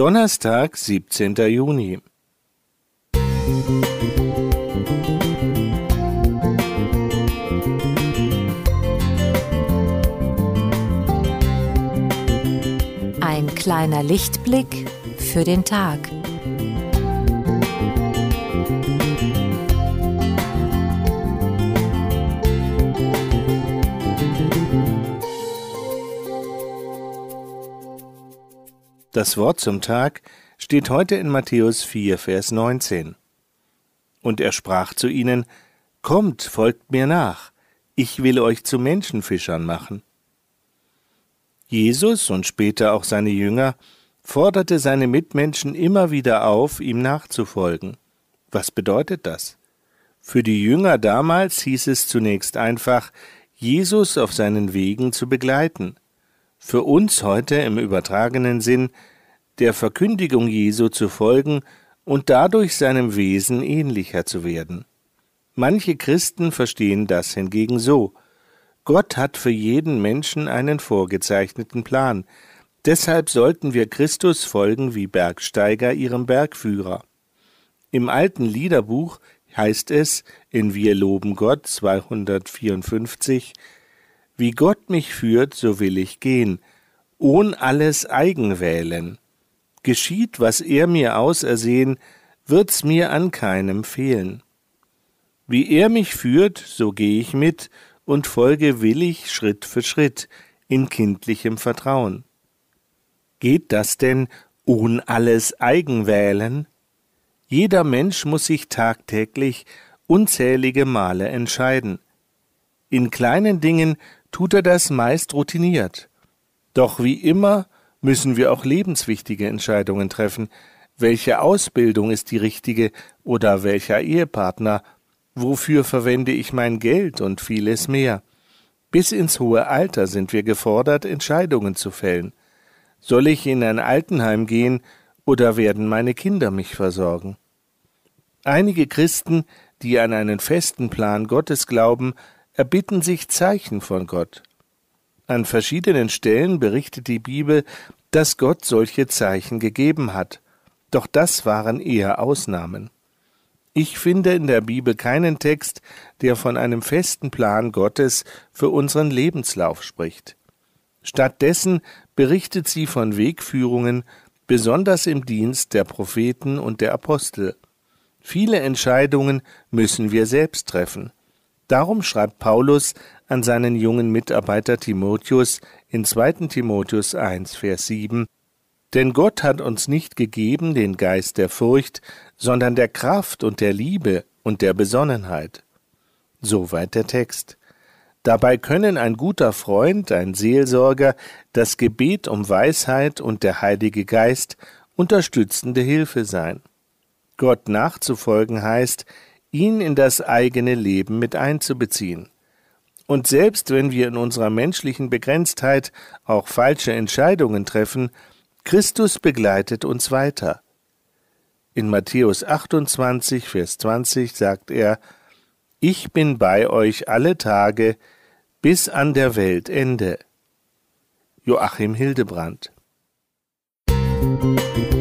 Donnerstag, 17. Juni. Ein kleiner Lichtblick für den Tag. Das Wort zum Tag steht heute in Matthäus 4, Vers 19. Und er sprach zu ihnen, Kommt, folgt mir nach, ich will euch zu Menschenfischern machen. Jesus und später auch seine Jünger forderte seine Mitmenschen immer wieder auf, ihm nachzufolgen. Was bedeutet das? Für die Jünger damals hieß es zunächst einfach, Jesus auf seinen Wegen zu begleiten für uns heute im übertragenen Sinn der Verkündigung Jesu zu folgen und dadurch seinem Wesen ähnlicher zu werden. Manche Christen verstehen das hingegen so Gott hat für jeden Menschen einen vorgezeichneten Plan, deshalb sollten wir Christus folgen wie Bergsteiger ihrem Bergführer. Im alten Liederbuch heißt es in Wir loben Gott 254 wie Gott mich führt, so will ich gehen, ohn alles eigen wählen. Geschieht, was er mir ausersehen, wird's mir an keinem fehlen. Wie er mich führt, so geh ich mit und folge willig Schritt für Schritt in kindlichem Vertrauen. Geht das denn ohn alles eigen wählen? Jeder Mensch muss sich tagtäglich unzählige Male entscheiden. In kleinen Dingen tut er das meist routiniert. Doch wie immer müssen wir auch lebenswichtige Entscheidungen treffen. Welche Ausbildung ist die richtige oder welcher Ehepartner? Wofür verwende ich mein Geld und vieles mehr? Bis ins hohe Alter sind wir gefordert, Entscheidungen zu fällen. Soll ich in ein Altenheim gehen oder werden meine Kinder mich versorgen? Einige Christen, die an einen festen Plan Gottes glauben, erbitten sich Zeichen von Gott. An verschiedenen Stellen berichtet die Bibel, dass Gott solche Zeichen gegeben hat, doch das waren eher Ausnahmen. Ich finde in der Bibel keinen Text, der von einem festen Plan Gottes für unseren Lebenslauf spricht. Stattdessen berichtet sie von Wegführungen, besonders im Dienst der Propheten und der Apostel. Viele Entscheidungen müssen wir selbst treffen. Darum schreibt Paulus an seinen jungen Mitarbeiter Timotheus in 2. Timotheus 1, Vers 7, Denn Gott hat uns nicht gegeben den Geist der Furcht, sondern der Kraft und der Liebe und der Besonnenheit. Soweit der Text. Dabei können ein guter Freund, ein Seelsorger, das Gebet um Weisheit und der Heilige Geist unterstützende Hilfe sein. Gott nachzufolgen heißt, ihn in das eigene Leben mit einzubeziehen. Und selbst wenn wir in unserer menschlichen Begrenztheit auch falsche Entscheidungen treffen, Christus begleitet uns weiter. In Matthäus 28, Vers 20 sagt er, Ich bin bei euch alle Tage bis an der Weltende. Joachim Hildebrand Musik